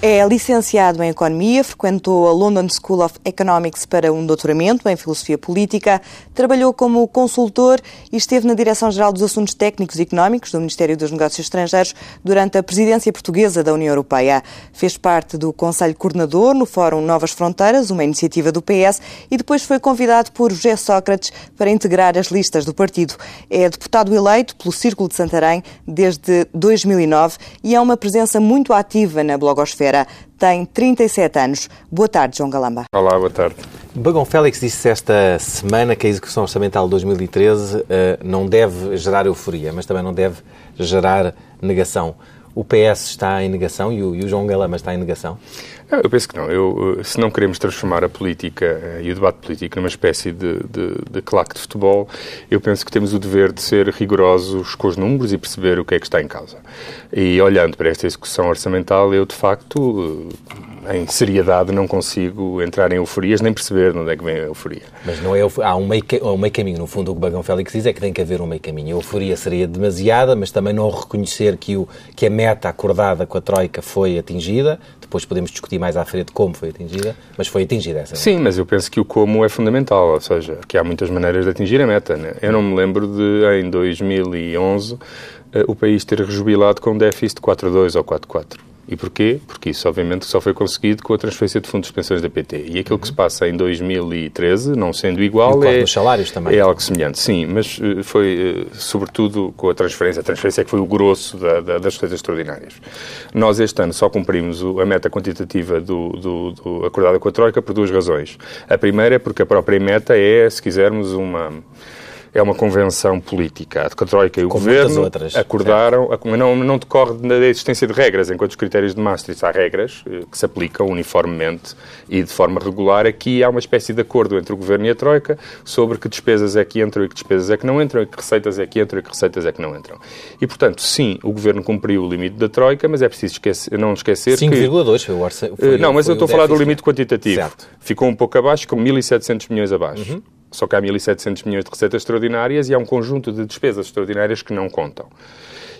É licenciado em Economia, frequentou a London School of Economics para um doutoramento em Filosofia Política, trabalhou como consultor e esteve na Direção-Geral dos Assuntos Técnicos e Económicos do Ministério dos Negócios Estrangeiros durante a presidência portuguesa da União Europeia. Fez parte do Conselho Coordenador no Fórum Novas Fronteiras, uma iniciativa do PS, e depois foi convidado por José Sócrates para integrar as listas do partido. É deputado eleito pelo Círculo de Santarém desde 2009 e é uma presença muito ativa na blogosfera tem 37 anos. Boa tarde, João Galamba. Olá, boa tarde. Bagão Félix disse esta semana que a execução orçamental de 2013 uh, não deve gerar euforia, mas também não deve gerar negação. O PS está em negação e o, e o João Galamba está em negação? Eu penso que não. Eu, se não queremos transformar a política eh, e o debate político numa espécie de, de, de claque de futebol, eu penso que temos o dever de ser rigorosos com os números e perceber o que é que está em causa. E olhando para esta execução orçamental, eu de facto em seriedade não consigo entrar em euforias nem perceber de onde é que vem a euforia. Mas não é há um meio, um meio caminho. No fundo, o que o Bagão Félix diz é que tem que haver um meio caminho. A euforia seria demasiada, mas também não reconhecer que, o, que a meta acordada com a Troika foi atingida. Depois podemos discutir mais à frente como foi atingida, mas foi atingida essa. Meta. Sim, mas eu penso que o como é fundamental, ou seja, que há muitas maneiras de atingir a meta. Né? Eu não me lembro de, em 2011, eh, o país ter rejubilado com um déficit de 4,2 ou 4,4. E porquê? Porque isso, obviamente, só foi conseguido com a transferência de fundos de pensões da PT. E aquilo que se passa em 2013, não sendo igual, é, salários também. é algo semelhante. Sim, mas uh, foi, uh, sobretudo, com a transferência. A transferência é que foi o grosso da, da, das receitas extraordinárias. Nós, este ano, só cumprimos a meta quantitativa do, do, do acordada com a Troika por duas razões. A primeira é porque a própria meta é, se quisermos, uma é uma convenção política. A Troika e o Com Governo outras, acordaram, não, não decorre da existência de regras, enquanto os critérios de Maastricht há regras eh, que se aplicam uniformemente e de forma regular. Aqui há uma espécie de acordo entre o Governo e a Troika sobre que despesas é que entram e que despesas é que não entram, e que receitas é que entram e que receitas é que não entram. E, portanto, sim, o Governo cumpriu o limite da Troika, mas é preciso esquecer, não esquecer 5, que... 5,2 foi o orçamento. Não, mas eu estou a falar do limite quantitativo. Certo. Ficou um pouco abaixo, com 1.700 milhões abaixo. Uhum. Só que há 1.700 milhões de receitas extraordinárias e há um conjunto de despesas extraordinárias que não contam.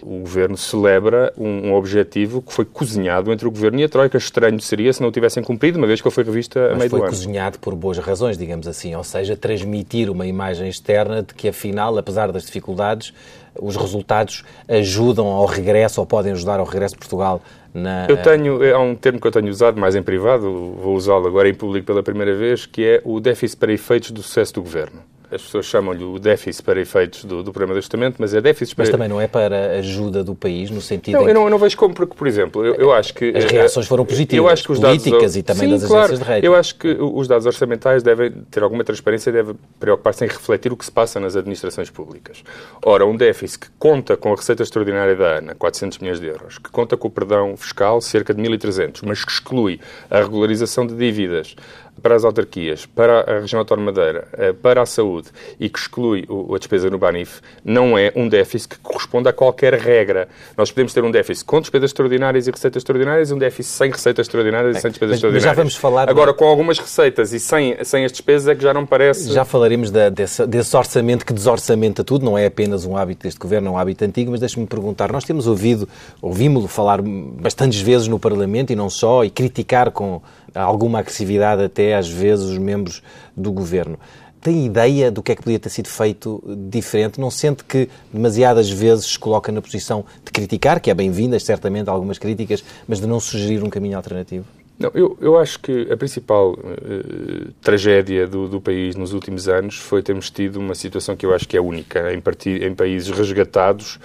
O Governo celebra um, um, objetivo que foi cozinhado entre o Governo e a Troika. Estranho seria se não o tivessem cumprido, uma vez que ele foi revisto a meio do ano. foi cozinhado por boas razões, digamos assim, ou seja, transmitir uma imagem externa de que, afinal, apesar das dificuldades, os resultados ajudam ao regresso ou podem ajudar ao regresso de Portugal na... Eu tenho, há um termo que eu tenho usado mais em privado, vou usá-lo agora em público pela primeira vez, que é o déficit para efeitos do sucesso do governo as pessoas chamam-lhe o déficit para efeitos do, do programa de ajustamento, mas é déficit para... Mas também não é para ajuda do país, no sentido não, eu não, eu não vejo como, porque, por exemplo, eu, eu acho que... As reações foram positivas, eu acho que os políticas dados, e também sim, das claro, agências de rating. Eu acho que os dados orçamentais devem ter alguma transparência e devem preocupar-se em refletir o que se passa nas administrações públicas. Ora, um déficit que conta com a receita extraordinária da ANA, 400 milhões de euros, que conta com o perdão fiscal, cerca de 1.300, mas que exclui a regularização de dívidas, para as autarquias, para a região autónoma Madeira, eh, para a saúde e que exclui a despesa no BANIF, não é um déficit que corresponde a qualquer regra. Nós podemos ter um déficit com despesas extraordinárias e receitas extraordinárias e um déficit sem receitas extraordinárias e sem despesas mas, extraordinárias. Mas já vamos falar... Agora, com algumas receitas e sem, sem as despesas é que já não parece... Já falaremos da, desse, desse orçamento que desorçamenta tudo, não é apenas um hábito deste governo, é um hábito antigo, mas deixe-me perguntar, nós temos ouvido, ouvimos-lo falar bastantes vezes no Parlamento e não só, e criticar com alguma agressividade até às vezes os membros do governo. Tem ideia do que é que podia ter sido feito diferente? Não sente que demasiadas vezes se coloca na posição de criticar, que é bem-vindas certamente algumas críticas, mas de não sugerir um caminho alternativo? Não, eu, eu acho que a principal uh, tragédia do, do, país nos últimos anos foi termos tido uma situação que eu acho que é única em, em países resgatados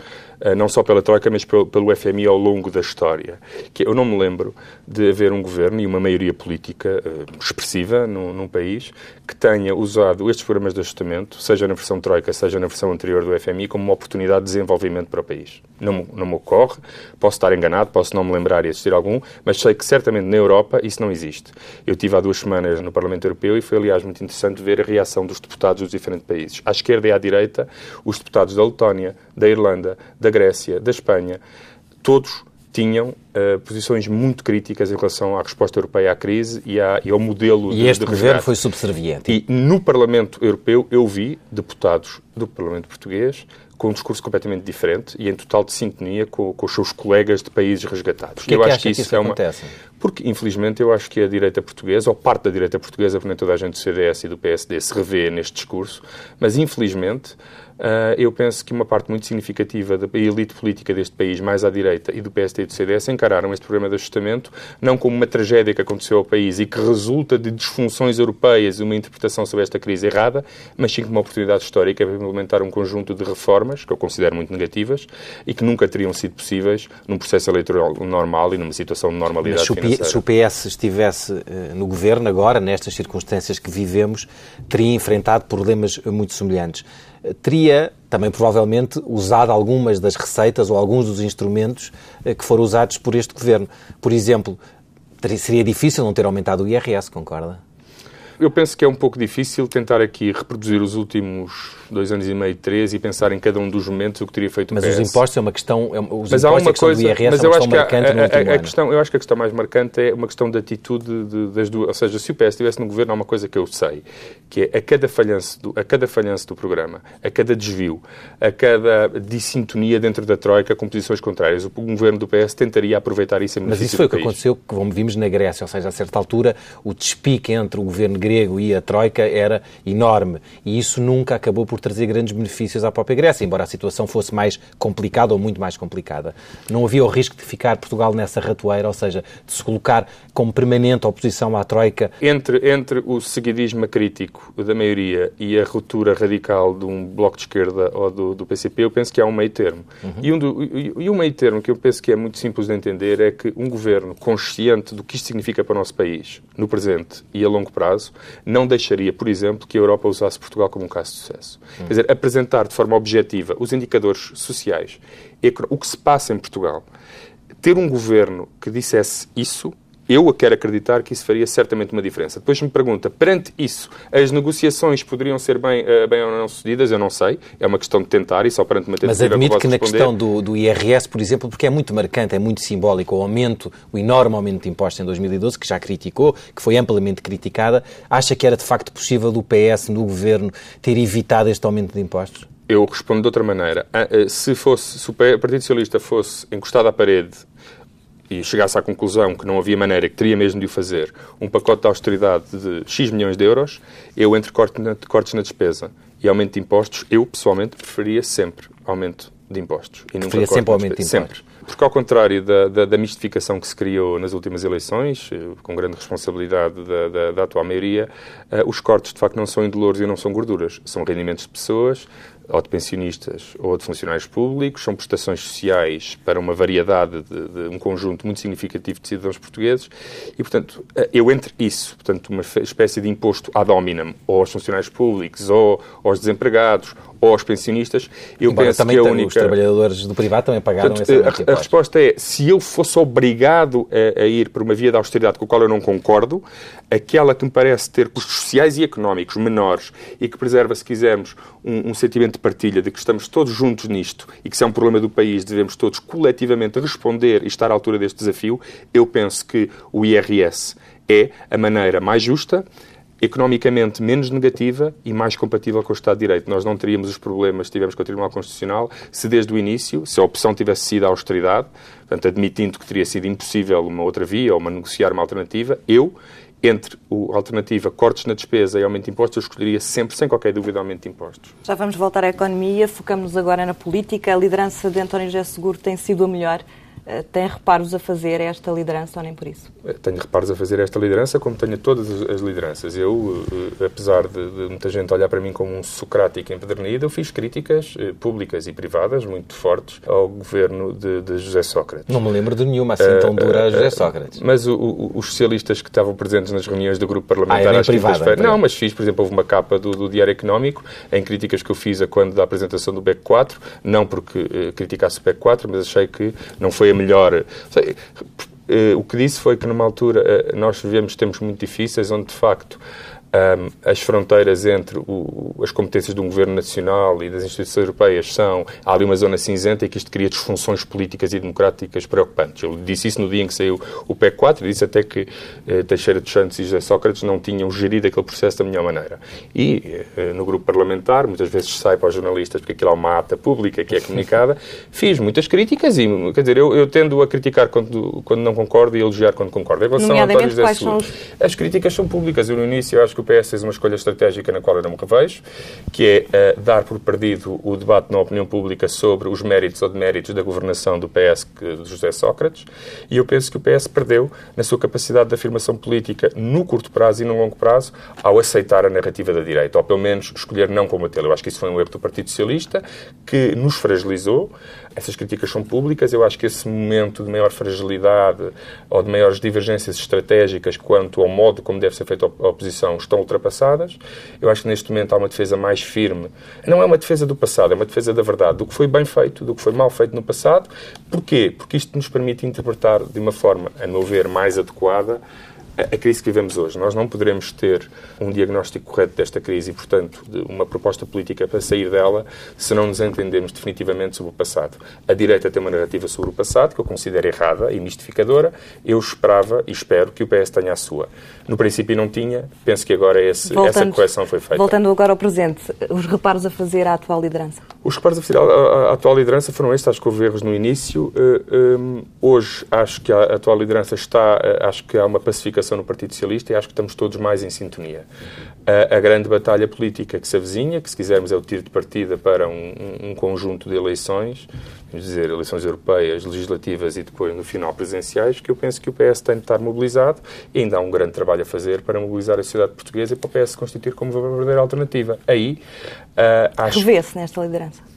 não só pela Troika, mas pelo FMI ao longo da história. Que eu não me lembro de haver um governo e uma maioria política uh, expressiva num, num, país que tenha usado estes programas de ajustamento, seja na versão Troika, seja na versão anterior do FMI, como uma oportunidade de desenvolvimento para o país. Não, não me ocorre, posso estar enganado, posso não me lembrar e existir algum, mas sei que certamente na Europa isso não existe. Eu tive há duas semanas no Parlamento Europeu e foi, aliás, muito interessante ver a reação dos deputados dos diferentes países. À esquerda e à direita, os deputados da Letónia, da Irlanda, da Grécia, da Espanha, todos tinham uh, posições muito críticas em relação à resposta europeia à crise e, à, e ao modelo e de, este de governo foi subserviente. E no Parlamento Europeu eu vi deputados do Parlamento Português com um discurso completamente diferente e em total de sintonia com, com os seus colegas de países resgatados. Porquê eu que acho que isso, que isso é uma... acontece? Porque, infelizmente, eu acho que a direita portuguesa, ou parte da direita portuguesa, porque nem toda a gente do CDS e do PSD se revê neste discurso, mas, infelizmente, Uh, eu penso que uma parte muito significativa da elite política deste país, mais à direita, e do PSD e do CDS, encararam este problema de ajustamento não como uma tragédia que aconteceu ao país e que resulta de disfunções europeias e uma interpretação sobre esta crise errada, mas sim como uma oportunidade histórica para implementar um conjunto de reformas, que eu considero muito negativas, e que nunca teriam sido possíveis num processo eleitoral normal e numa situação de normalidade mas se financeira. Se o PS estivesse uh, no governo agora, nestas circunstâncias que vivemos, teria enfrentado problemas muito semelhantes teria também provavelmente usado algumas das receitas ou alguns dos instrumentos eh, que foram usados por este governo. Por exemplo, seria difícil não ter aumentado o IRS, concorda? Eu penso que é um pouco difícil tentar aqui reproduzir os últimos dois anos e meio, três, e pensar em cada um dos momentos o que teria feito mas o PS. Mas os impostos é uma questão, é, os mas há uma coisa, do IRS mas é uma questão marcante a, a, a, a questão, Eu acho que a questão mais marcante é uma questão de atitude de, das duas, ou seja, se o PS estivesse no governo há uma coisa que eu sei, que é a cada falhanço do, a cada falhanço do programa, a cada desvio, a cada dissintonia dentro da Troika com posições contrárias, o governo do PS tentaria aproveitar isso em Mas isso foi o que aconteceu, como vimos na Grécia, ou seja, a certa altura o despique entre o governo grego e a Troika era enorme e isso nunca acabou por trazer grandes benefícios benefícios à própria Grécia, embora a situação fosse mais complicada ou muito mais complicada. Não havia o risco de ficar Portugal nessa ratoeira, ou seja, de se colocar como permanente oposição à Troika? Entre, entre o seguidismo crítico da maioria e a ruptura radical de um bloco de esquerda ou do, do PCP, eu penso que há um meio termo. Uhum. E, um do, e, e um meio termo que eu penso que é muito simples de entender é que um governo consciente do que isto significa para o nosso país, no presente e a longo prazo, não deixaria, por exemplo, que a Europa usasse Portugal como um caso de sucesso. Quer dizer, apresentar de forma objetiva os indicadores sociais, o que se passa em Portugal, ter um governo que dissesse isso eu quero acreditar que isso faria certamente uma diferença. Depois me pergunta, perante isso, as negociações poderiam ser bem, uh, bem ou não sucedidas? Eu não sei. É uma questão de tentar e só perante uma tentativa Mas admito que, na questão do, do, IRS, por exemplo, porque é muito marcante, é muito simbólico, o aumento, o enorme aumento de impostos em 2012, que já criticou, que foi amplamente criticada, acha que era de facto possível do PS no governo ter evitado este aumento de impostos? Eu respondo de outra maneira. Ah, eh, se, fosse, se o Partido Socialista fosse encostado à parede e chegasse à conclusão que não havia maneira, que teria mesmo de o fazer, um pacote de austeridade de X milhões de euros, eu, entre cortes na despesa e aumento de impostos, eu, pessoalmente, preferia sempre aumento de impostos. E nunca sempre aumento de impostos? Sempre. Porque, ao contrário da, da, da, mistificação que se criou nas últimas eleições, eh, com grande responsabilidade da, da, da atual maioria, uh, os cortes, de facto, não são indolores e não são gorduras. São rendimentos de pessoas, ou de pensionistas ou de funcionários públicos, são prestações sociais para uma variedade de, de, um conjunto muito significativo de cidadãos portugueses e, portanto, eh, eu entre isso, portanto, uma espécie de imposto ad hominem, ou aos funcionários públicos, ou aos desempregados, ou aos pensionistas, eu Embora penso que a única... os trabalhadores do privado também pagaram Portanto, esse a, a resposta é, se eu fosse obrigado a, a, ir por uma via de austeridade com a qual eu não concordo, aquela que me parece ter custos sociais e económicos menores e que preserva, se quisermos, um, um sentimento de partilha, de que estamos todos juntos nisto e que se é um problema do país, devemos todos coletivamente responder e estar à altura deste desafio, eu penso que o IRS é a maneira mais justa economicamente menos negativa e mais compatível com o Estado de Direito. Nós não teríamos os problemas que tivemos com o Tribunal Constitucional se desde o início, se a opção tivesse sido a austeridade, portanto, admitindo que teria sido impossível uma outra via ou uma negociar uma alternativa, eu, entre a alternativa cortes na despesa e aumento de impostos, eu escolheria sempre, sem qualquer dúvida, aumento de impostos. Já vamos voltar à economia, focamos agora na política. A liderança de António José Seguro tem sido a melhor tem reparos a fazer a esta liderança ou nem por isso? Eh, tenho reparos a fazer a esta liderança, como tenho a todas as lideranças. Eu, eh, apesar de, de muita gente olhar para mim como um socrático empedernido, eu fiz críticas públicas e privadas muito fortes ao governo de, de José Sócrates. Não me lembro de nenhuma assim tão dura a José Sócrates. Mas o, o, os socialistas que estavam presentes nas reuniões do grupo parlamentar ah, às quintas-feiras... Não, mas fiz, por exemplo, houve uma capa do, do, Diário Económico em críticas que eu fiz a quando da apresentação do BEC 4, não porque uh, criticasse o BEC 4, mas achei que não foi melhor. Uh, o que disse foi que numa altura uh, nós vivemos tempos muito difíceis onde de facto as fronteiras entre o, as competências de um governo nacional e das instituições europeias são. Há ali uma zona cinzenta e que isto cria disfunções políticas e democráticas preocupantes. Eu disse isso no dia em que saiu o PEC 4 e disse até que eh, Teixeira de Santos e José Sócrates não tinham gerido aquele processo da melhor maneira. E eh, no grupo parlamentar, muitas vezes sai para os jornalistas porque aquilo é uma ata pública que é comunicada, fiz muitas críticas e, quer dizer, eu, eu tendo a criticar quando, quando não concordo e elogiar quando concordo. Em relação a António José Seguro, as críticas são públicas. Eu, no início, acho que o PS fez uma escolha estratégica na qual eu não me revejo, que é uh, dar por perdido o debate na opinião pública sobre os méritos ou deméritos da governação do PS de José Sócrates, e eu penso que o PS perdeu na sua capacidade de afirmação política no curto prazo e no longo prazo ao aceitar a narrativa da direita, ou pelo menos escolher não combatê-la. Eu acho que isso foi um erro do Partido Socialista, que nos fragilizou. Essas críticas são públicas. Eu acho que esse momento de maior fragilidade ou de maiores divergências estratégicas quanto ao modo como deve ser feita a oposição estão ultrapassadas. Eu acho que neste momento há uma defesa mais firme. Não é uma defesa do passado, é uma defesa da verdade, do que foi bem feito, do que foi mal feito no passado. Porquê? Porque isto nos permite interpretar de uma forma, a meu ver, mais adequada a crise que vivemos hoje. Nós não poderemos ter um diagnóstico correto desta crise e, portanto, uma proposta política para sair dela se não nos entendemos definitivamente sobre o passado. A direita tem uma narrativa sobre o passado que eu considero errada e mistificadora. Eu esperava e espero que o PS tenha a sua. No princípio não tinha, penso que agora esse, essa correção foi feita. Voltando agora ao presente, os reparos a fazer à atual liderança? Os reparos a fazer à, atual liderança foram estes, acho que houve erros no início. Uh, um, hoje acho que a atual liderança está, uh, acho que há uma pacificação no Partido Socialista e acho que estamos todos mais em sintonia. A, a grande batalha política que se avizinha, que se quisermos é o tiro de partida para um, um conjunto de eleições, vamos dizer, eleições europeias, legislativas e depois, no final, presidenciais, que eu penso que o PS tem de estar mobilizado e ainda há um grande trabalho a fazer para mobilizar a sociedade portuguesa e para o PS se constituir como verdadeira alternativa. Aí, uh, acho... Revê-se nesta liderança?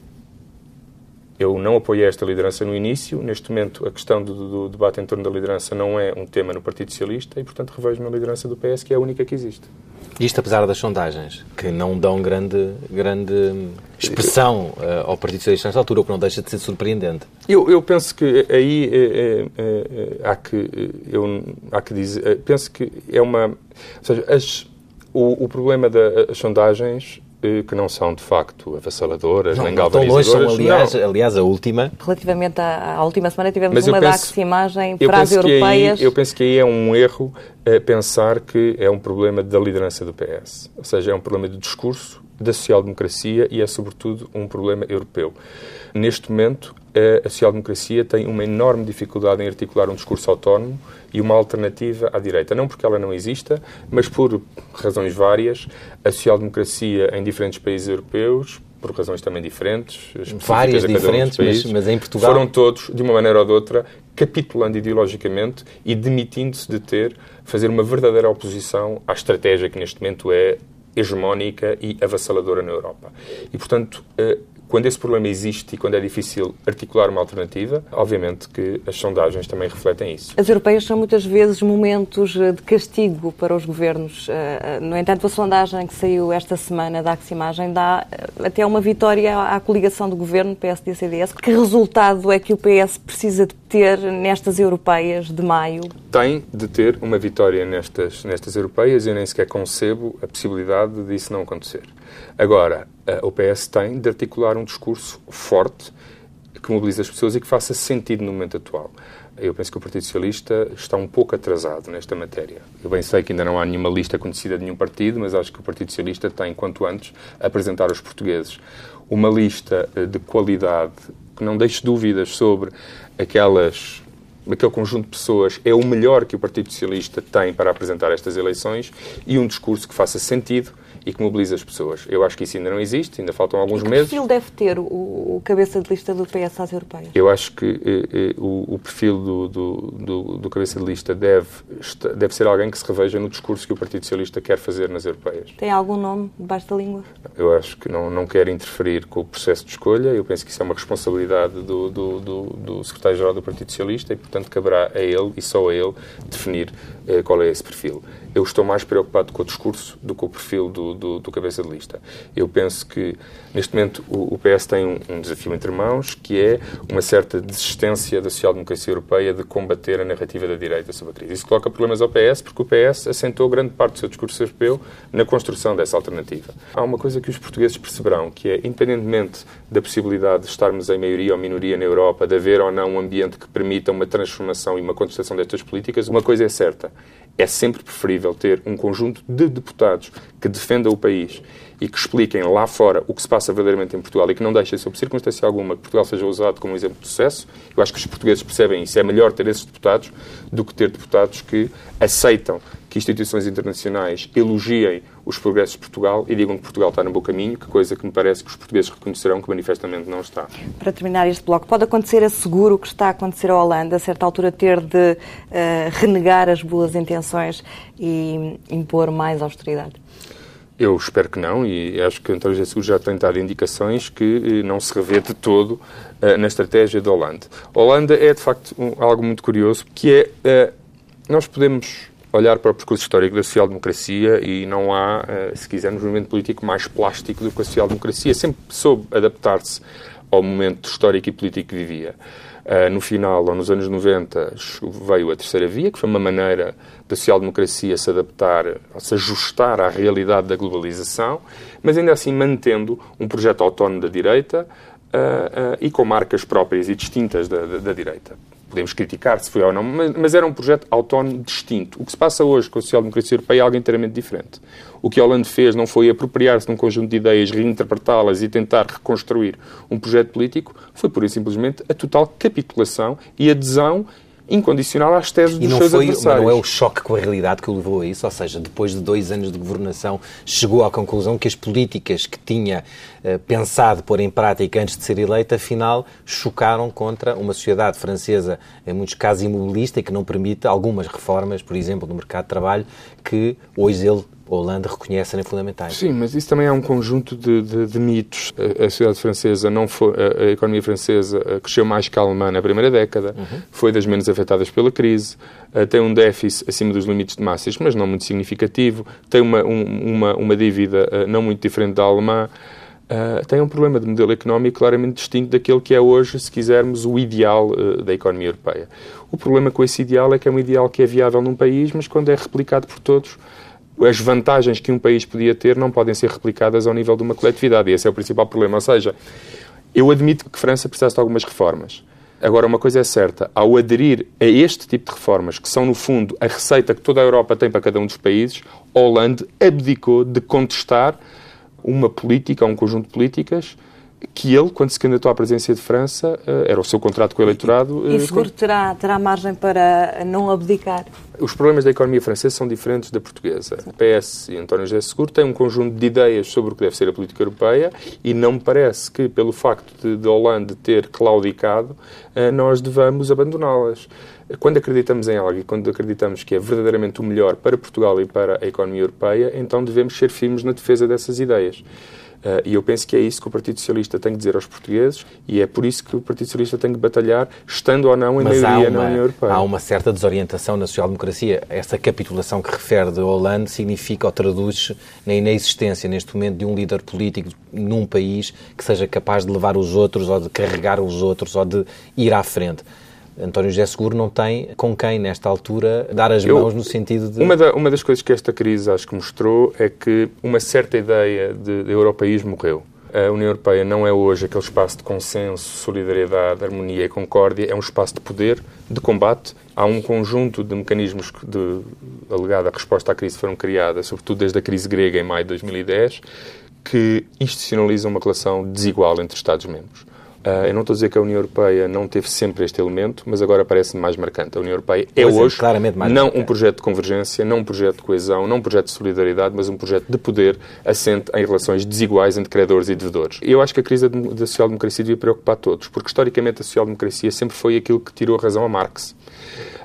Eu não apoiei esta liderança no início. Neste momento, a questão do, do, debate em torno da liderança não é um tema no Partido Socialista e, portanto, revejo-me a liderança do PS, que é a única que existe. Isto apesar das sondagens, que não dão grande, grande expressão uh, ao Partido Socialista nesta altura, o que não deixa de ser surpreendente. Eu, eu penso que aí é, é, é, há, que, eu, há que dizer... Penso que é uma... Ou seja, as, o, o problema das sondagens que não são de facto avassaladoras, não, nem galvanizadoras. Longe, são, aliás, aliás, a última. Relativamente à, à última semana, tivemos Mas uma penso, imagem para as europeias. Aí, eu penso que aí é um erro é, pensar que é um problema da liderança do PS. Ou seja, é um problema de discurso, da social-democracia e é, sobretudo, um problema europeu. Neste momento, a social-democracia tem uma enorme dificuldade em articular um discurso autónomo e uma alternativa à direita. Não porque ela não exista, mas por razões várias. A social-democracia em diferentes países europeus, por razões também diferentes, várias diferentes, um países, mas, mas em Portugal foram todos, de uma maneira ou de outra, capitulando ideologicamente e demitindo-se de ter, fazer uma verdadeira oposição à estratégia que neste momento é hegemónica e avassaladora na Europa. E, portanto, eh, quando esse problema existe e quando é difícil articular uma alternativa, obviamente que as sondagens também refletem isso. As europeias são muitas vezes momentos eh, de castigo para os governos. Eh, no entanto, a sondagem que saiu esta semana da Aximagem dá até uma vitória à coligação do governo PSD-CDS. Que resultado é que o PS precisa de ter nestas europeias de maio? Tem de ter uma vitória nestas, nestas europeias e eu nem sequer concebo a possibilidade disso não acontecer. Agora, o PS tem de articular um discurso forte que mobilize as pessoas e que faça sentido no momento atual. Eu penso que o Partido Socialista está um pouco atrasado nesta matéria. Eu bem sei que ainda não há nenhuma lista conhecida de nenhum partido, mas acho que o Partido Socialista tem, quanto antes, apresentar aos portugueses uma lista eh, de qualidade que não deixe dúvidas sobre aquelas aquele conjunto de pessoas é o melhor que o Partido Socialista tem para apresentar estas eleições e um discurso que faça sentido e que mobilize as pessoas. Eu acho que isso ainda não existe, ainda faltam alguns que meses. Que perfil deve ter o, o, cabeça de lista do PS às europeias? Eu acho que eh, eh, o, o, perfil do, do, do, do, cabeça de lista deve, deve ser alguém que se reveja no discurso que o Partido Socialista quer fazer nas europeias. Tem algum nome debaixo da língua? Eu acho que não, não quer interferir com o processo de escolha. Eu penso que isso é uma responsabilidade do, do, do, do secretário-geral do Partido Socialista e, portanto, caberá a ele e só a ele definir eh, qual é esse perfil. Eu estou mais preocupado com o discurso do que com o perfil do, do, do, cabeça de lista. Eu penso que, neste momento, o, o PS tem um, um, desafio entre mãos, que é uma certa desistência da social-democracia europeia de combater a narrativa da direita sobre a crise. Isso coloca problemas ao PS, porque o PS assentou grande parte do seu discurso europeu na construção dessa alternativa. Há uma coisa que os portugueses perceberão, que é, independentemente da possibilidade de estarmos em maioria ou minoria na Europa, de haver ou não um ambiente que permita uma transformação e uma contestação destas políticas, uma coisa é certa, é sempre preferível ter um conjunto de deputados que defendam o país e que expliquem lá fora o que se passa verdadeiramente em Portugal e que não deixem, sob circunstância alguma, que Portugal seja usado como exemplo de sucesso. Eu acho que os portugueses percebem isso. É melhor ter esses deputados do que ter deputados que aceitam que instituições internacionais elogiem os progressos de Portugal e digam que Portugal está no bom caminho, que coisa que me parece que os portugueses reconhecerão que manifestamente não está. Para terminar este bloco, pode acontecer a seguro o que está a acontecer à Holanda, a certa altura ter de uh, renegar as boas intenções e impor mais austeridade? Eu espero que não, e acho que António Seguro já tem dado indicações que eh, não se revê de todo uh, na estratégia da Holanda. A Holanda é, de facto, um, algo muito curioso, que é, uh, nós podemos olhar para o percurso histórico da social-democracia e não há, uh, se quisermos, um movimento político mais plástico do que a social-democracia. Sempre soube adaptar-se ao momento histórico e político que vivia. Uh, no final, ou nos anos 90, veio a terceira via, que foi uma maneira da social-democracia se adaptar, se ajustar à realidade da globalização, mas ainda assim mantendo um projeto autónomo da direita uh, e com marcas próprias e distintas da, da, da direita podemos criticar se foi ou não, mas, mas, era um projeto autónomo distinto. O que se passa hoje com a social-democracia europeia é algo inteiramente diferente. O que a Holanda fez não foi apropriar-se de um conjunto de ideias, reinterpretá-las e tentar reconstruir um projeto político, foi pura e simplesmente a total capitulação e adesão incondicional às teses e dos seus foi, adversários. não é o choque com a realidade que o levou a isso? Ou seja, depois de dois anos de governação, chegou à conclusão que as políticas que tinha pensado pôr em prática antes de ser eleita, afinal, chocaram contra uma sociedade francesa, em muitos casos, imobilista e que não permite algumas reformas, por exemplo, no mercado de trabalho, que hoje ele a Holanda reconhece serem fundamentais. Sim, mas isso também é um conjunto de, de, de mitos. A, a, sociedade francesa não foi, a, a, economia francesa eh, cresceu mais que a alemã na primeira década, uhum. foi das menos afetadas pela crise, uh, tem um déficit acima dos limites de massas, mas não muito significativo, tem uma, um, uma, uma dívida não muito diferente da alemã. Uh, tem um problema de modelo económico claramente distinto daquele que é hoje, se quisermos, o ideal uh, da economia europeia. O problema com esse ideal é que é um ideal que é viável num país, mas quando é replicado por todos, as vantagens que um país podia ter não podem ser replicadas ao nível de uma coletividade. E esse é o principal problema. Ou seja, eu admito que França precisa de algumas reformas. Agora, uma coisa é certa: ao aderir a este tipo de reformas, que são, no fundo, a receita que toda a Europa tem para cada um dos países, Hollande abdicou de contestar uma política, um conjunto de políticas que ele, quando se candidatou à presidência de França, eh, era o seu contrato com o eleitorado. E eh, seguro terá, terá margem para não abdicar? Os problemas da economia francesa são diferentes da portuguesa. O PS e António José Seguro têm um conjunto de ideias sobre o que deve ser a política europeia e não me parece que, pelo facto de, de Hollande ter claudicado, eh, nós devamos abandoná-las. Quando acreditamos em algo e quando acreditamos que é verdadeiramente o melhor para Portugal e para a economia europeia, então devemos ser firmes na defesa dessas ideias. Uh, e eu penso que é isso que o Partido Socialista tem que dizer aos portugueses e é por isso que o Partido Socialista tem que batalhar, estando ou não em Mas maioria uma, na União Europeia. Há uma certa desorientação na social-democracia. Essa capitulação que refere de Hollande significa ou traduz na inexistência, neste momento, de um líder político num país que seja capaz de levar os outros ou de carregar os outros ou de ir à frente. António José Seguro não tem com quem, nesta altura, dar as mãos Eu, no sentido de... Uma, da, uma das coisas que esta crise acho que mostrou é que uma certa ideia de, de europeísmo morreu. A União Europeia não é hoje aquele espaço de consenso, solidariedade, harmonia e concórdia, é um espaço de poder, de combate. Há um conjunto de mecanismos de alegada resposta à crise foram criadas, sobretudo desde a crise grega em maio de 2010, que institucionalizam uma relação desigual entre Estados-membros. Uh, eu não estou a dizer que a União Europeia não teve sempre este elemento, mas agora parece mais marcante. A União Europeia é pois hoje é, não um projeto de convergência, não um projeto de coesão, não um projeto de solidariedade, mas um projeto de poder assente em relações desiguais entre credores e devedores. Eu acho que a crise da social-democracia devia preocupar todos, porque historicamente a social-democracia sempre foi aquilo que tirou a razão a Marx.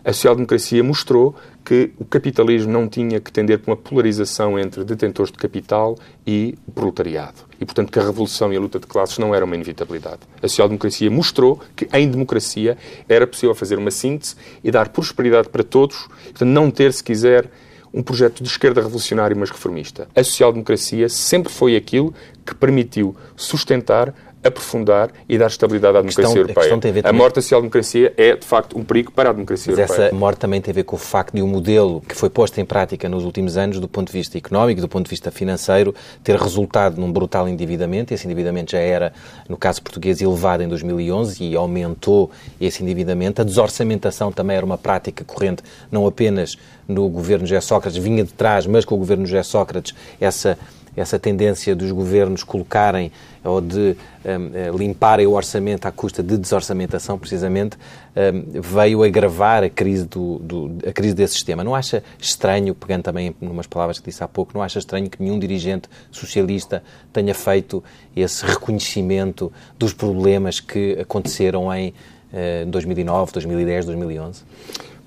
A social-democracia mostrou que o capitalismo não tinha que tender para uma polarização entre detentores de capital e o proletariado. E, portanto, que a revolução e a luta de classes não era uma inevitabilidade. A social-democracia mostrou que, em democracia, era possível fazer uma síntese e dar prosperidade para todos, portanto, não ter, se quiser, um projeto de esquerda revolucionário, mas reformista. A social-democracia sempre foi aquilo que permitiu sustentar aprofundar e dar estabilidade à democracia questão, europeia. A, a, morte da social-democracia é, de facto, um perigo para a democracia Mas europeia. essa morte também tem a ver com o facto de um modelo que foi posto em prática nos últimos anos, do ponto de vista económico, do ponto de vista financeiro, ter resultado num brutal endividamento. Esse endividamento já era, no caso português, elevado em 2011 e aumentou esse endividamento. A desorçamentação também era uma prática corrente, não apenas no governo José Sócrates, vinha de trás, mas com o governo José Sócrates, essa essa tendência dos governos colocarem ou de um, eh, limparem o orçamento à custa de desorçamentação, precisamente, um, veio agravar a crise, do, do, a crise desse sistema. Não acha estranho, pegando também em umas palavras que disse há pouco, não acha estranho que nenhum dirigente socialista tenha feito esse reconhecimento dos problemas que aconteceram em uh, 2009, 2010, 2011?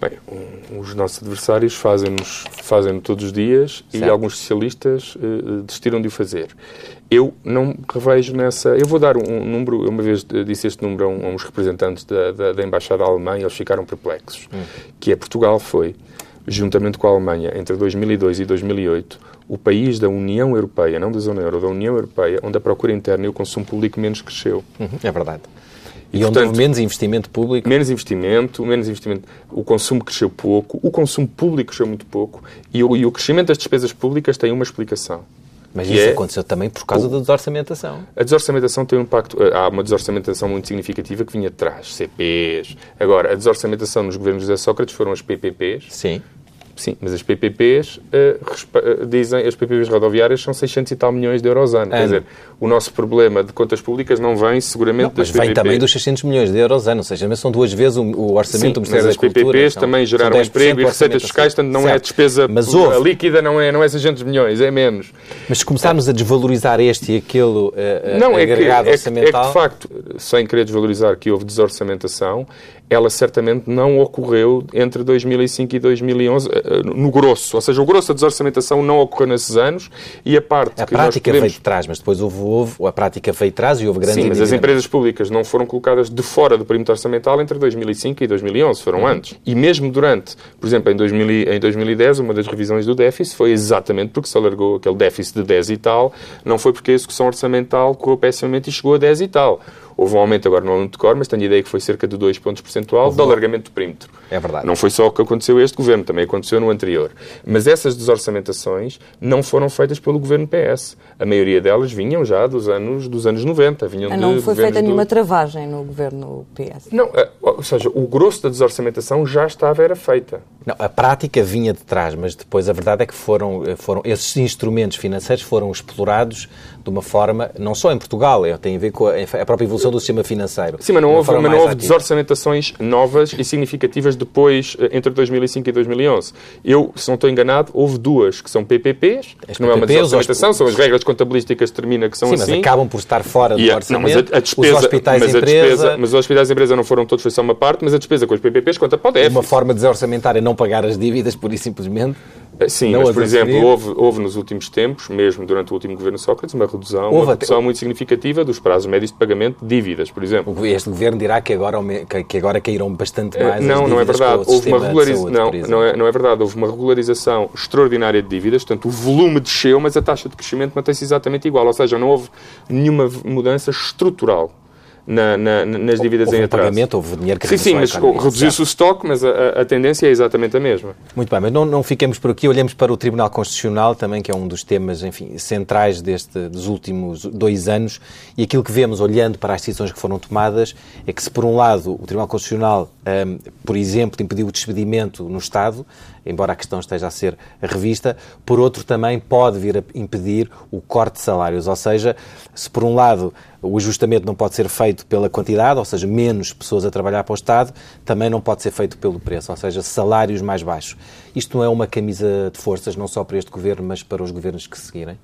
Bem, os nossos adversários fazem-nos fazem todos os dias certo. e alguns socialistas uh, desistiram de o fazer. Eu não revejo nessa. Eu vou dar um, número. Eu uma vez disse este número a, um, a uns representantes da, da, da, Embaixada Alemã e eles ficaram perplexos. Hum. Que é Portugal foi, juntamente com a Alemanha, entre 2002 e 2008, o país da União Europeia, não da Zona Euro, da União Europeia, onde a procura interna e o consumo público menos cresceu. Uhum, é verdade. E, e onde portanto, houve menos investimento público? Menos investimento, menos investimento. O consumo cresceu pouco, o consumo público cresceu muito pouco e o, e o crescimento das despesas públicas tem uma explicação. Mas isso é, aconteceu também por causa o, da desorçamentação. A desorçamentação tem um impacto. Eh, há uma desorçamentação muito significativa que vinha de trás, CPs. Agora, a desorçamentação nos governos de Sócrates foram as PPPs. Sim. Sim, mas as PPPs uh, uh, dizem, as PPPs rodoviárias são 600 e tal milhões de euros ano. ano. Quer dizer, o nosso problema de contas públicas não vem seguramente não, das mas vem também dos 600 milhões de euros ano, ou seja, são duas vezes o, o orçamento Sim, do Ministério da Cultura. Mas as PPPs também geraram emprego e receitas fiscais, portanto não certo. é despesa mas houve. líquida, não é, não é 600 milhões, é menos. Mas se começarmos a desvalorizar este e aquele uh, não, é que, é orçamental... É que, de facto, sem querer desvalorizar que houve desorçamentação, ela certamente não ocorreu entre 2005 e 2011 eh, eh, no grosso. Ou seja, o grosso da desorçamentação não ocorreu nesses anos e a parte a que prática podemos... veio de trás, mas depois houve, houve a prática veio de trás e houve grandes Sim, mas as empresas públicas não foram colocadas de fora do perímetro orçamental entre 2005 e 2011, foram uhum. antes. E mesmo durante, por exemplo, em, 2000, em 2010, uma das revisões do déficit foi exatamente porque se alargou aquele déficit de 10 e tal, não foi porque a execução orçamental correu pessimamente e chegou a 10 e tal. Houve um aumento agora no aluno de cor, mas tenho a ideia que foi cerca de 2 pontos percentual do alargamento do perímetro. É verdade. Não foi só o que aconteceu este governo, também aconteceu no anterior. Mas essas desorçamentações não foram feitas pelo governo PS. A maioria delas vinham já dos anos, dos anos 90. Vinham ah, não foi feita do... nenhuma travagem no governo PS? Não, eh, ou seja, o grosso da desorçamentação já estava, era feita. Não, a prática vinha de trás, mas depois a verdade é que foram, eh, foram esses instrumentos financeiros foram explorados de uma forma, não só em Portugal, é, tem a ver com a, a própria evolução do sistema financeiro. Sim, mas não houve, mas não houve desorçamentações novas e significativas depois, eh, entre 2005 e 2011. Eu, se não estou enganado, houve duas que são PPPs, que não é uma desorçamentação, são as regras contabilísticas que determinam que são Sim, assim. mas acabam por estar fora do orçamento. Não, mas a, a despesa, os hospitais mas empresa... Despesa, mas os hospitais empresa não foram todos, foi só uma parte, mas a despesa com os PPPs conta para o déficit. Uma forma de desorçamentar é não pagar as dívidas, por e simplesmente. Eh, sim, não mas, por exemplo, houve, houve nos últimos tempos, mesmo durante o último governo Sócrates, uma redução, uma redução muito significativa dos prazos médios de pagamento de dívidas, por exemplo. Este governo dirá que agora, que agora caíram bastante mais uh, Não, não é verdade. Houve uma regularização. Não, não é, não é verdade. Houve uma regularização extraordinária de dívidas, portanto, o volume desceu, mas a taxa de crescimento mantém-se exatamente igual. Ou seja, não houve nenhuma mudança estrutural na, na, nas dívidas houve em atraso. pagamento, houve dinheiro que Sim, sim, mas reduziu-se o estoque, mas a, a, tendência é exatamente a mesma. Muito bem, mas não, não fiquemos por aqui, olhemos para o Tribunal Constitucional também, que é um dos temas, enfim, centrais deste, dos últimos dois anos, e aquilo que vemos olhando para as decisões que foram tomadas é que se por um lado o Tribunal Constitucional, um, por exemplo, impediu o despedimento no Estado, embora a questão esteja a ser revista, por outro também pode vir a impedir o corte de salários, ou seja, se por um lado o ajustamento não pode ser feito pela quantidade, ou seja, menos pessoas a trabalhar para o Estado, também não pode ser feito pelo preço, ou seja, salários mais baixos. Isto não é uma camisa de forças, não só para este governo, mas para os governos que seguirem?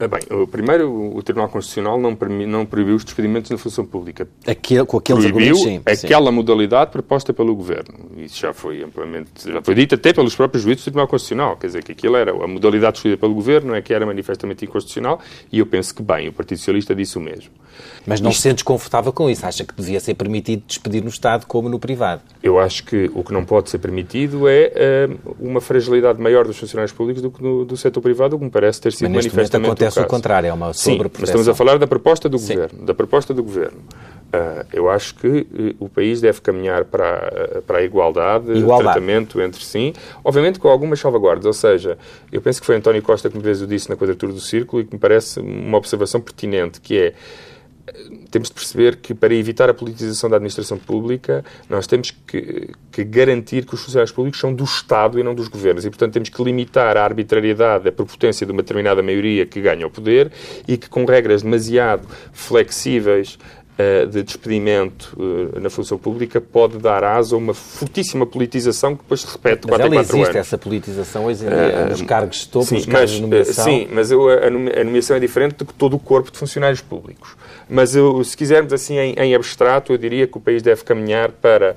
Ah, bem, primeiro, o Tribunal Constitucional não, não proibiu os despedimentos na função pública. Aquele, com aqueles proibiu sim, aquela sim. modalidade proposta pelo Governo. Isso já foi amplamente, já foi dito até pelos próprios juízes do Tribunal Constitucional. Quer dizer, que aquilo era a modalidade escolhida pelo Governo, é que era manifestamente inconstitucional, e eu penso que, bem, o Partido Socialista disse o mesmo. Mas não Isto... se sente desconfortável com isso? Acha que devia ser permitido despedir no Estado como no privado? Eu acho que o que não pode ser permitido é uh, uma fragilidade maior dos funcionários públicos do que no, do setor privado, o que me parece ter sido mas manifestamente acontece o, o contrário, é uma Sim, mas estamos a falar da proposta do Sim. Governo. Da proposta do Governo. Uh, eu acho que uh, o país deve caminhar para, uh, para a igualdade, igualdade, tratamento entre si, obviamente com algumas salvaguardas. Ou seja, eu penso que foi António Costa que me vezes o disse na quadratura do círculo e que me parece uma observação pertinente, que é temos de perceber que para evitar a politização da administração pública, nós temos que, que, garantir que os funcionários públicos são do Estado e não dos governos. E, portanto, temos que limitar a arbitrariedade, a prepotência de uma determinada maioria que ganha o poder e que, com regras demasiado flexíveis, de despedimento uh, na função pública pode dar asa a uma fortíssima politização que depois se repete mas 4 ela existe anos. essa politização hoje em dia, uh, nos cargos de topo, sim, nos cargos mas, de nomeação? Sim, mas eu, a nomeação é diferente que todo o corpo de funcionários públicos. Mas eu, se quisermos assim em, em, abstrato, eu diria que o país deve caminhar para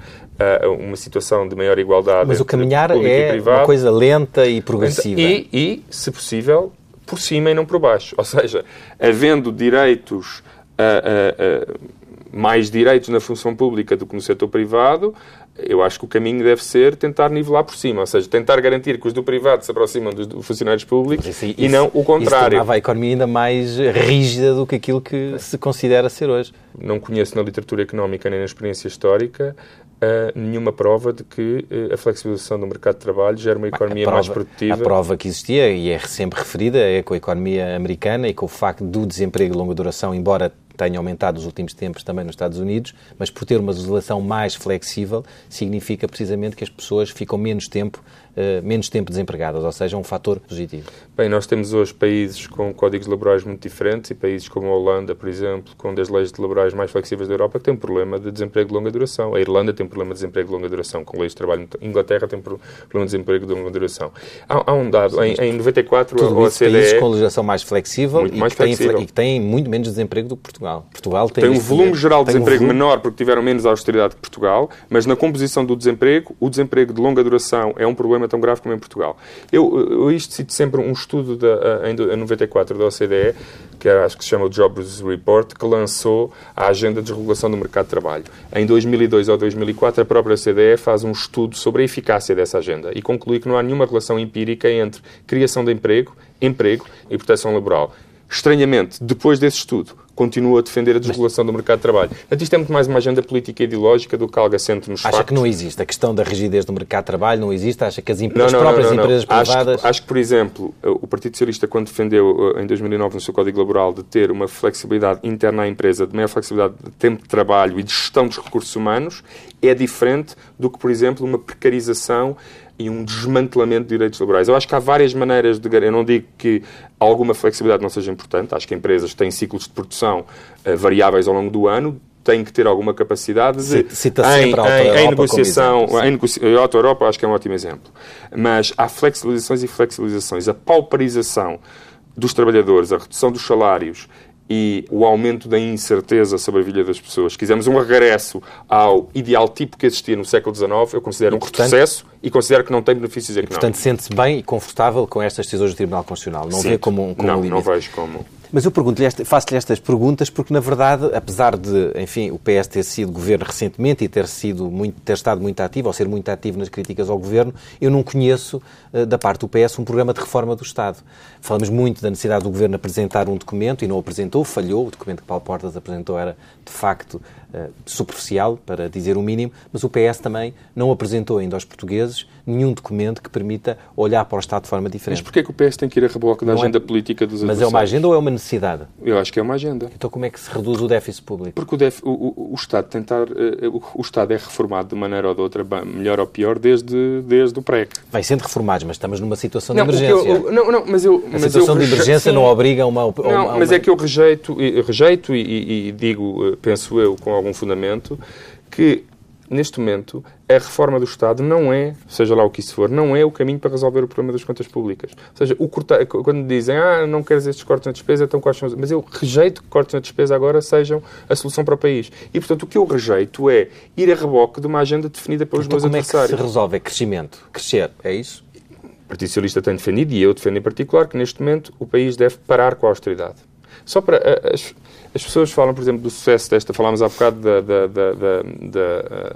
uma situação de maior igualdade Mas o caminhar é uma coisa lenta e progressiva. E, e, se possível, por cima e não por baixo. Ou seja, havendo direitos uh, uh, mais direitos na função pública do que no setor privado, eu acho que o caminho deve ser tentar nivelar por cima, ou seja, tentar garantir que os do privado se aproximam dos funcionários públicos isso, e não o contrário. Isso a economia ainda mais rígida do que aquilo que se considera ser hoje. Não conheço na literatura económica nem na experiência histórica uh, nenhuma prova de que uh, a flexibilização do mercado de trabalho gera uma economia prova, mais produtiva. A prova que existia, e é sempre referida, é com a economia americana e com o facto do desemprego de longa duração, embora tenha aumentado nos últimos tempos também nos Estados Unidos, mas por ter uma legislação mais flexível, significa precisamente que as pessoas ficam menos tempo menos tempo desempregadas, ou seja, um fator positivo? Bem, nós temos hoje países com códigos laborais muito diferentes e países como a Holanda, por exemplo, com das leis laborais mais flexíveis da Europa, que têm um problema de desemprego de longa duração. A Irlanda tem um problema de desemprego de longa duração, com leis de trabalho. A Inglaterra tem um problema de desemprego de longa duração. Há, há um dado, em, em 94, tudo a OCDE... países com legislação mais flexível, muito e, mais que flexível. Têm, e que muito menos desemprego do que Portugal. Portugal tem, tem um volume geral de desemprego um menor porque tiveram menos austeridade que Portugal, mas na composição do desemprego, o desemprego de longa duração é um problema tão grave como em Portugal. Eu, eu isto cito sempre um estudo da, em 94 da OCDE, que acho que se chama o Jobs Report, que lançou a agenda de desregulação do mercado de trabalho. Em 2002 ou 2004, a própria OCDE faz um estudo sobre a eficácia dessa agenda e conclui que não há nenhuma relação empírica entre criação de emprego, emprego e proteção laboral. Estranhamente, depois desse estudo, continua a defender a desregulação do mercado de trabalho. Portanto, isto é muito mais uma agenda política e ideológica do que algo assente nos Acha factos. que não existe. A questão da rigidez do mercado de trabalho não existe? Acha que as, não, as próprias não, não, empresas privadas... Acho que, acho que, por exemplo, o Partido Socialista, quando defendeu eh, em 2009 no seu Código Laboral de ter uma flexibilidade interna à empresa, de maior flexibilidade de tempo de trabalho e de gestão dos recursos humanos, é diferente do que, por exemplo, uma precarização e um desmantelamento de direitos laborais. Eu acho que há várias maneiras de. Eu não digo que alguma flexibilidade não seja importante, acho que empresas têm ciclos de produção uh, variáveis ao longo do ano, têm que ter alguma capacidade de. Cita em, sempre a em, em negociação. Exemplo, em negocia a Auto Europa acho que é um ótimo exemplo. Mas há flexibilizações e flexibilizações. A pauperização dos trabalhadores, a redução dos salários e o aumento da incerteza sobre a vida das pessoas. Se quisermos um regresso ao ideal tipo que existia no século XIX, eu considero e, um portanto, retrocesso e considero que não tem benefícios económicos. E, portanto, sente-se bem e confortável com estas decisões do Tribunal Constitucional? Não Sim. vê como um, como não, limite? Não vejo como... Mas eu pergunto-lhe, faço-lhe estas perguntas porque, na verdade, apesar de, enfim, o PS ter sido governo recentemente e ter, sido muito, ter estado muito ativo, ou ser muito ativo nas críticas ao governo, eu não conheço, da parte do PS, um programa de reforma do Estado. Falamos muito da necessidade do governo apresentar um documento e não apresentou, falhou. O documento que Paulo Portas apresentou era, de facto, uh, superficial, para dizer o mínimo, mas o PS também não apresentou ainda aos portugueses nenhum documento que permita olhar para o Estado de forma diferente. Mas porquê que o PS tem que ir a reboque da não é- agenda é... política dos Mas é uma agenda ou é uma necessidade? Eu acho que é uma agenda. Então como é que se reduz o déficit público? Porque o, def... o, o, o Estado tentar... Uh, o, Estado é reformado de maneira ou de outra, melhor ou pior, desde, desde o PREC. Vai sendo mas estamos numa situação não, de emergência. Eu, não, não, mas eu... A mas situação eu de emergência sim. não obriga a uma... A não, uma... mas é que eu rejeito, rejeito e, e, e digo, eh, penso eu, com algum fundamento, que neste momento, a reforma do Estado não é, seja lá o que isso for, não é o caminho para resolver o problema das contas públicas. Ou seja, cortar, quando dizem, ah, não queres estes cortes na despesa, então quais são. Mas eu rejeito que cortes na despesa agora sejam a solução para o país. E, portanto, o que eu rejeito é ir a reboque de uma agenda definida pelos então, meus como adversários. como é que se resolve? É crescimento? Crescer, é isso? O Partido Socialista tem defendido, e eu defendo em particular, que neste momento o país deve parar com a austeridade. Só para... As, as pessoas falam, por exemplo, do sucesso desta, falámos há bocado da, da, da, da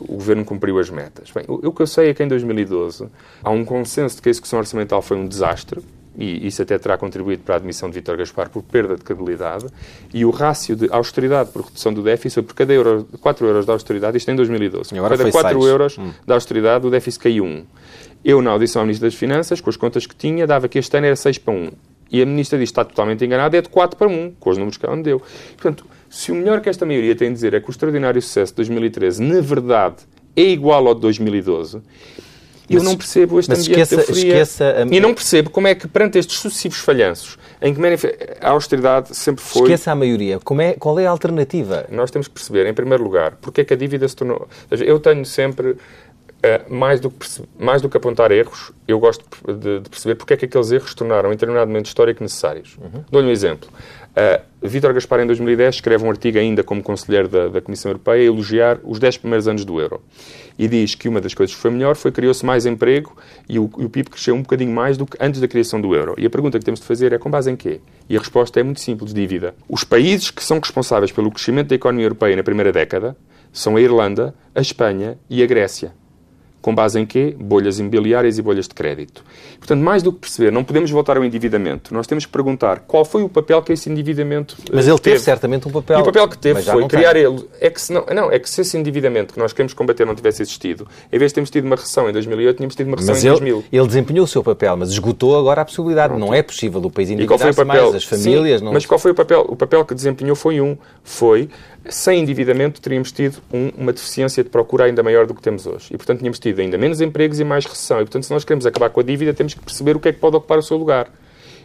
o governo cumpriu as metas. Bem, o, o que eu sei é que em 2012 há um consenso de que a execução orçamental foi um desastre, e isso até terá contribuído para a admissão de Vítor Gaspar por perda de credibilidade, e o rácio de austeridade por redução do déficit foi por cada euro, 4 euros de austeridade, isto em 2012, por cada 4 euros hum. de austeridade o déficit caiu 1. Eu, na audição ao Ministro das Finanças, com as contas que tinha, dava que este ano era 6 para 1. E a Ministra diz que está totalmente enganada, é de 4 para 1, com os números que ela me deu. Portanto, se o melhor que esta maioria tem a dizer é que o extraordinário sucesso de 2013, na verdade, é igual ao de 2012, eu não percebo este ambiente esqueça, de euforia. Esqueça a... E não percebo como é que, perante estes sucessivos falhanços, em que a austeridade sempre foi... Esqueça a maioria. Como é, qual é a alternativa? Nós temos que perceber, em primeiro lugar, porque é que a dívida se tornou... Eu tenho sempre Uh, mais, do que, mais do que apontar erros, eu gosto de, de, perceber porque é que aqueles erros se tornaram, em determinado momento histórico, necessários. Uhum. Dou-lhe um exemplo. Uh, Vítor Gaspar, em 2010, escreve um artigo ainda como conselheiro da, da, Comissão Europeia a elogiar os 10 primeiros anos do euro. E diz que uma das coisas que foi melhor foi que criou-se mais emprego e o, e o, PIB cresceu um bocadinho mais do que antes da criação do euro. E a pergunta que temos de fazer é com base em quê? E a resposta é muito simples, dívida. Os países que são responsáveis pelo crescimento da economia europeia na primeira década são a Irlanda, a Espanha e a Grécia. Com base em quê? Bolhas imobiliárias e bolhas de crédito. Portanto, mais do que perceber, não podemos voltar ao endividamento. Nós temos que perguntar qual foi o papel que esse endividamento Mas ele teve, teve certamente um papel. E o papel que teve foi criar tem. ele. É que, se não, não, é que se esse endividamento que nós queremos combater não tivesse existido, em vez de termos tido uma recessão em 2008, tínhamos tido uma recessão mas em 2000. Ele desempenhou o seu papel, mas esgotou agora a possibilidade. Pronto. Não é possível o país endividar-se mais, as famílias... Sim, não... Mas qual foi o papel? O papel que desempenhou foi um. Foi sem endividamento, teríamos tido um, uma deficiência de procura ainda maior do que temos hoje. E, portanto, tínhamos tido ainda menos empregos e mais recessão. E, portanto, se nós queremos acabar com a dívida, temos que perceber o que é que pode ocupar o seu lugar.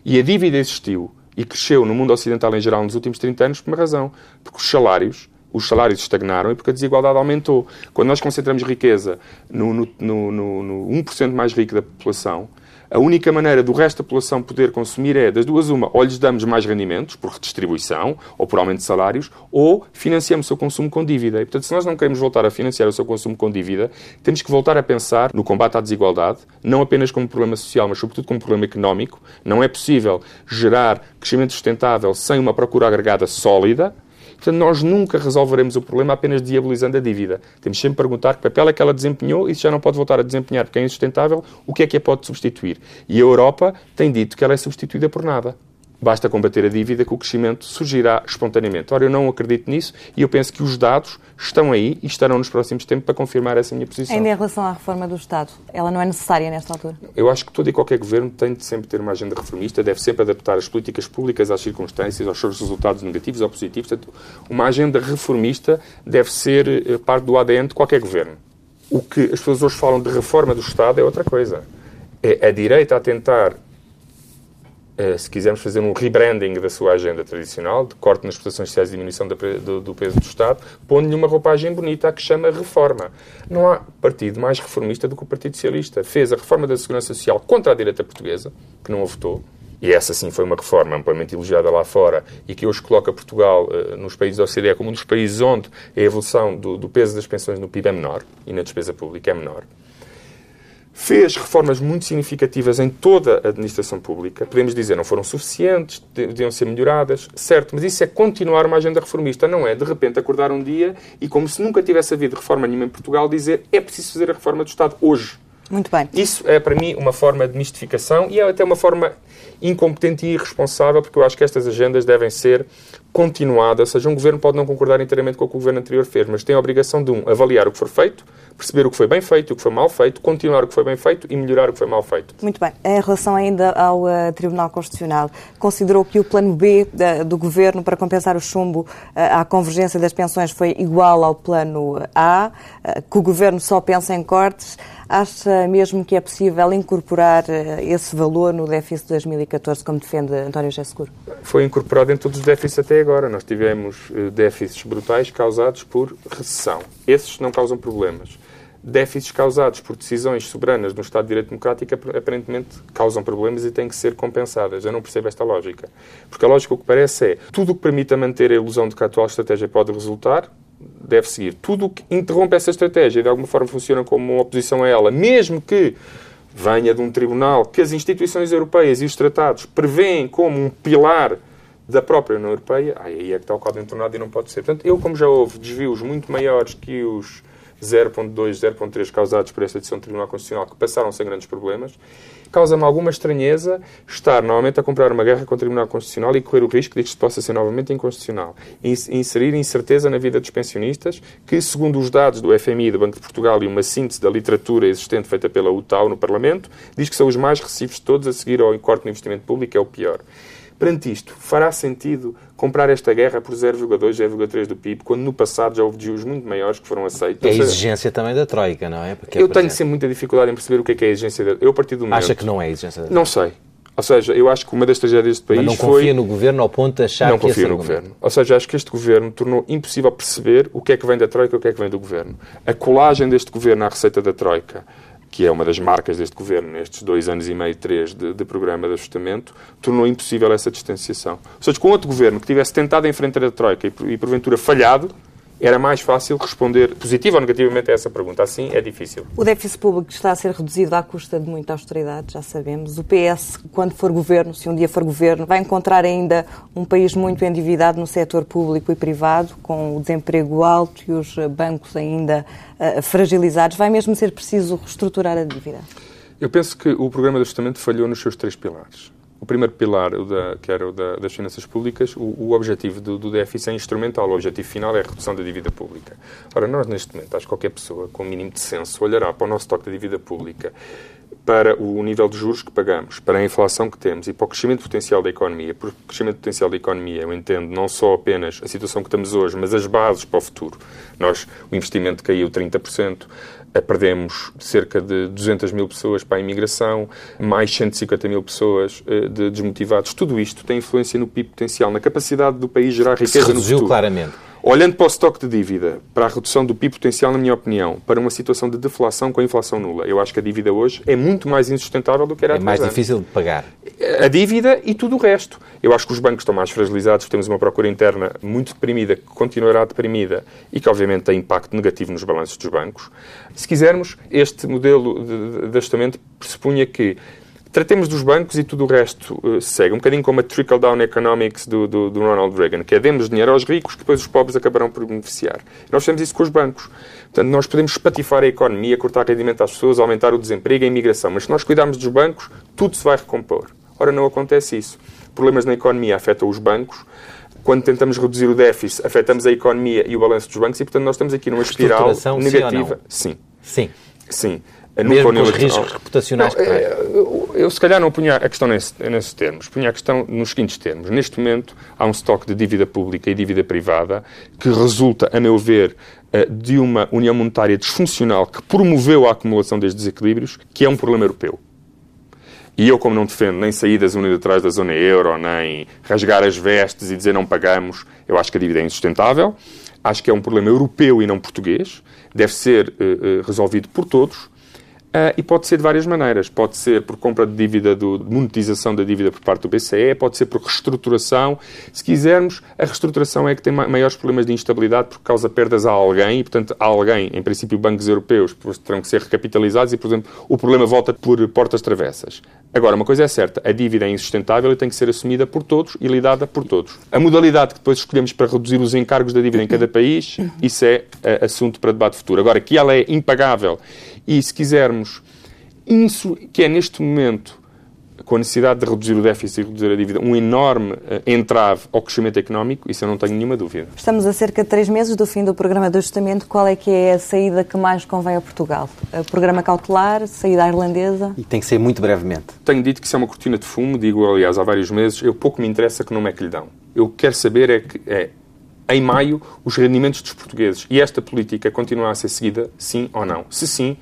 E a dívida existiu e cresceu no mundo ocidental em geral nos últimos 30 anos por uma razão. Porque os salários, os salários estagnaram e porque a desigualdade aumentou. Quando nós concentramos riqueza no, no, no, no 1% mais rico da população, a única maneira do resto da população poder consumir é, das duas, uma, ou lhes damos mais rendimentos, por redistribuição, ou por aumento de salários, ou financiamos o seu consumo com dívida. E, portanto, se nós não queremos voltar a financiar o seu consumo com dívida, temos que voltar a pensar no combate à desigualdade, não apenas como problema social, mas sobretudo como problema económico. Não é possível gerar crescimento sustentável sem uma procura agregada sólida, Portanto, nós nunca resolveremos o problema apenas diabolizando a dívida. Temos sempre que perguntar que papel é que ela desempenhou e se já não pode voltar a desempenhar porque é insustentável, o que é que a pode substituir? E a Europa tem dito que ela é substituída por nada. Basta combater a dívida que o crescimento surgirá espontaneamente. Ora, eu não acredito nisso e eu penso que os dados estão aí e estarão nos próximos tempos para confirmar essa minha posição. Ainda em relação à reforma do Estado, ela não é necessária nesta altura? Eu acho que todo e qualquer governo tem de sempre ter uma agenda reformista, deve sempre adaptar as políticas públicas às circunstâncias, aos seus resultados negativos ou positivos. Portanto, uma agenda reformista deve ser eh, parte do ADN de qualquer governo. O que as pessoas hoje falam de reforma do Estado é outra coisa. É a direita a tentar se quisermos fazer um rebranding da sua agenda tradicional, de corte nas prestações sociais e diminuição do, peso do Estado, pondo-lhe uma roupagem bonita que chama reforma. Não há partido mais reformista do que o Partido Socialista. Fez a reforma da Segurança Social contra a direita portuguesa, que não a votou, e essa sim foi uma reforma amplamente elogiada lá fora e que hoje coloca Portugal uh, nos países da OCDE como um dos países onde a evolução do peso das pensões no PIB é menor e na despesa pública é menor fez reformas muito significativas em toda a administração pública. Podemos dizer, não foram suficientes, deviam ser melhoradas, certo, mas isso é continuar uma agenda reformista, não é de repente acordar um dia e, como se nunca tivesse havido reforma nenhuma em Portugal, dizer é preciso fazer a reforma do Estado hoje. Muito bem. Isso é, para mim, uma forma de mistificação e é até uma forma incompetente e irresponsável, porque eu acho que estas agendas devem ser continuadas. Ou seja, um governo pode não concordar inteiramente com o que o governo anterior fez, mas tem a obrigação de, um, avaliar o que for feito, perceber o que foi bem feito e o que foi mal feito, continuar o que foi bem feito e melhorar o que foi mal feito. Muito bem. Em relação ainda ao uh, Tribunal Constitucional, considerou que o plano B da, do Governo para compensar o chumbo uh, à convergência das pensões foi igual ao plano A, uh, que o Governo só pensa em cortes. Acha mesmo que é possível incorporar eh, esse valor no déficit de 2014, como defende António José Seguro? Foi incorporado em todos os déficits até agora. Nós tivemos eh, déficits brutais causados por recessão. Esses não causam problemas déficits causados por decisões soberanas no Estado de Direito Democrático aparentemente causam problemas e têm que ser compensadas. Eu não percebo esta lógica. Porque a lógica o que parece é tudo o que permita manter a ilusão de que a atual estratégia pode resultar deve seguir. Tudo o que interrompe essa estratégia e de alguma forma funciona como uma oposição a ela, mesmo que venha de um tribunal que as instituições europeias e os tratados prevêem como um pilar da própria União Europeia, aí é que está o caldo entornado e não pode ser. Portanto, eu, como já houve desvios muito maiores que os 0.2, 0.3 causados por esta decisão do Tribunal Constitucional, que passaram sem grandes problemas, causa-me alguma estranheza estar novamente a comprar uma guerra com o Tribunal Constitucional e correr o risco de que isto possa ser novamente inconstitucional. Inserir incerteza na vida dos pensionistas, que, segundo os dados do FMI, do Banco de Portugal e uma síntese da literatura existente feita pela UTAU no Parlamento, diz que são os mais recibos de todos a seguir ao corte no investimento público, é o pior. Perante isto, fará sentido comprar esta guerra por 0,2, 0,3 do PIB, quando no passado já houve desvios muito maiores que foram aceitos? É a exigência também da Troika, não é? Porque eu tenho sempre muita dificuldade em perceber o que é, que é a exigência da... Eu, a partir do momento... Acha que não é a exigência da Troika? Não sei. Ou seja, eu acho que uma das tragédias deste país Mas não foi... confia no governo ao ponto de achar não que Não confio no governo. Ou seja, acho que este governo tornou impossível perceber o que é que vem da Troika e o que é que vem do governo. A colagem deste governo à receita da Troika que é uma das marcas deste governo nestes dois anos e meio, três de, de, programa de ajustamento, tornou impossível essa distanciação. Ou seja, com outro governo que tivesse tentado enfrentar a Troika e, e porventura falhado, era mais fácil responder positivo ou negativamente a essa pergunta. Assim é difícil. O déficit público está a ser reduzido à custa de muita austeridade, já sabemos. O PS, quando for governo, se um dia for governo, vai encontrar ainda um país muito endividado no setor público e privado, com o desemprego alto e os bancos ainda uh, fragilizados. Vai mesmo ser preciso reestruturar a dívida? Eu penso que o programa de ajustamento falhou nos seus três pilares o primeiro pilar, o da, que era o da, das finanças públicas, o, o objetivo do, do, déficit é instrumental. O objetivo final é a redução da dívida pública. Ora, nós, neste momento, acho que qualquer pessoa com o mínimo de senso olhará para o nosso toque de dívida pública, para o nível de juros que pagamos, para a inflação que temos e para o crescimento potencial da economia. Por crescimento potencial da economia, eu entendo não só apenas a situação que estamos hoje, mas as bases para o futuro. Nós, o investimento caiu 30%, perdemos cerca de 200 mil pessoas para a imigração, mais 150 mil pessoas eh, de desmotivados. Tudo isto tem influência no PIB potencial, na capacidade do país gerar riqueza se reduziu no futuro. claramente. Olhando para o estoque de dívida, para a redução do PIB potencial, na minha opinião, para uma situação de deflação com a inflação nula, eu acho que a dívida hoje é muito mais insustentável do que era É mais difícil de pagar. A dívida e tudo o resto. Eu acho que os bancos estão mais fragilizados, temos uma procura interna muito deprimida, que continuará deprimida e que, obviamente, tem impacto negativo nos balanços dos bancos. Se quisermos, este modelo de, de ajustamento pressupunha que tratemos dos bancos e tudo o resto uh, segue. Um bocadinho como a trickle-down economics do, do, do, Ronald Reagan, que é demos dinheiro aos ricos que depois os pobres acabarão por beneficiar. Nós fazemos isso com os bancos. Portanto, nós podemos espatifar a economia, cortar rendimento às pessoas, aumentar o desemprego e a imigração, mas se nós cuidarmos dos bancos, tudo se vai recompor. Ora, não acontece isso. Problemas na economia afetam os bancos, quando tentamos reduzir o déficit, afetamos a economia e o balanço dos bancos e, portanto, nós estamos aqui numa espiral negativa. Sim. Sim. Sim. Mesmo com os riscos reputacionais não, que é, eu, se calhar, não punha a questão nesse, nesses termos. Punha a questão nos seguintes termos. Neste momento, há um estoque de dívida pública e dívida privada que resulta, a meu ver, eh, de uma união monetária disfuncional que promoveu a acumulação destes desequilíbrios, que é um problema europeu. E eu, como não defendo nem saídas unilaterais da zona euro, nem rasgar as vestes e dizer não pagamos, eu acho que a dívida é insustentável. Acho que é um problema europeu e não português. Deve ser uh, resolvido por todos. Uh, e pode ser de várias maneiras. Pode ser por compra de dívida, do, de monetização da dívida por parte do BCE, pode ser por reestruturação. Se quisermos, a reestruturação é que tem maiores problemas de instabilidade porque causa perdas a alguém e, portanto, a alguém, em princípio, bancos europeus terão que ser recapitalizados e, por exemplo, o problema volta por portas travessas. Agora, uma coisa é certa, a dívida é insustentável e tem que ser assumida por todos e lidada por todos. A modalidade que depois escolhemos para reduzir os encargos da dívida em cada país, isso é uh, assunto para debate futuro. Agora, que ela é impagável e, se quisermos, isso que é neste momento, com a necessidade de reduzir o déficit e reduzir a dívida, um enorme uh, entrave ao crescimento económico, isso eu não tenho nenhuma dúvida. Estamos a cerca de três meses do fim do programa de ajustamento. Qual é que é a saída que mais convém a Portugal? O programa cautelar, saída irlandesa? E tem que ser muito brevemente. Tenho dito que isso é uma cortina de fumo, digo, aliás, há vários meses, eu pouco me interessa que nome é que lhe dão. Eu quero saber é que é, em maio, os rendimentos dos portugueses. E esta política continua a ser seguida, sim ou não? Se sim,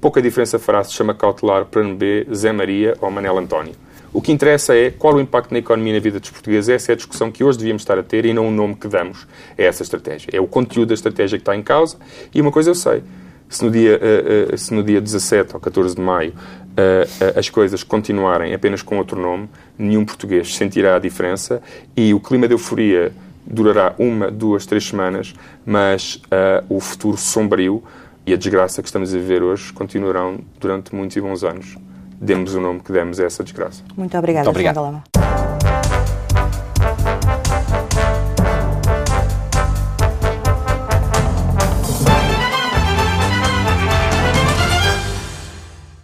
pouca diferença fará se chama cautelar Plano B, Zé Maria ou Manel António. O que interessa é qual o impacto na economia e na vida dos portugueses. Essa é a discussão que hoje devíamos estar a ter e não o nome que damos a essa estratégia. É o conteúdo da estratégia que está em causa. E uma coisa eu sei, se no dia, uh, uh, se no dia 17 ou 14 de maio uh, as coisas continuarem apenas com outro nome, nenhum português sentirá a diferença e o clima de euforia durará uma, duas, três semanas, mas o futuro sombrio e a desgraça que estamos a viver hoje continuarão durante muitos e bons anos demos o nome que demos a essa desgraça. Muito obrigada, Muito obrigado.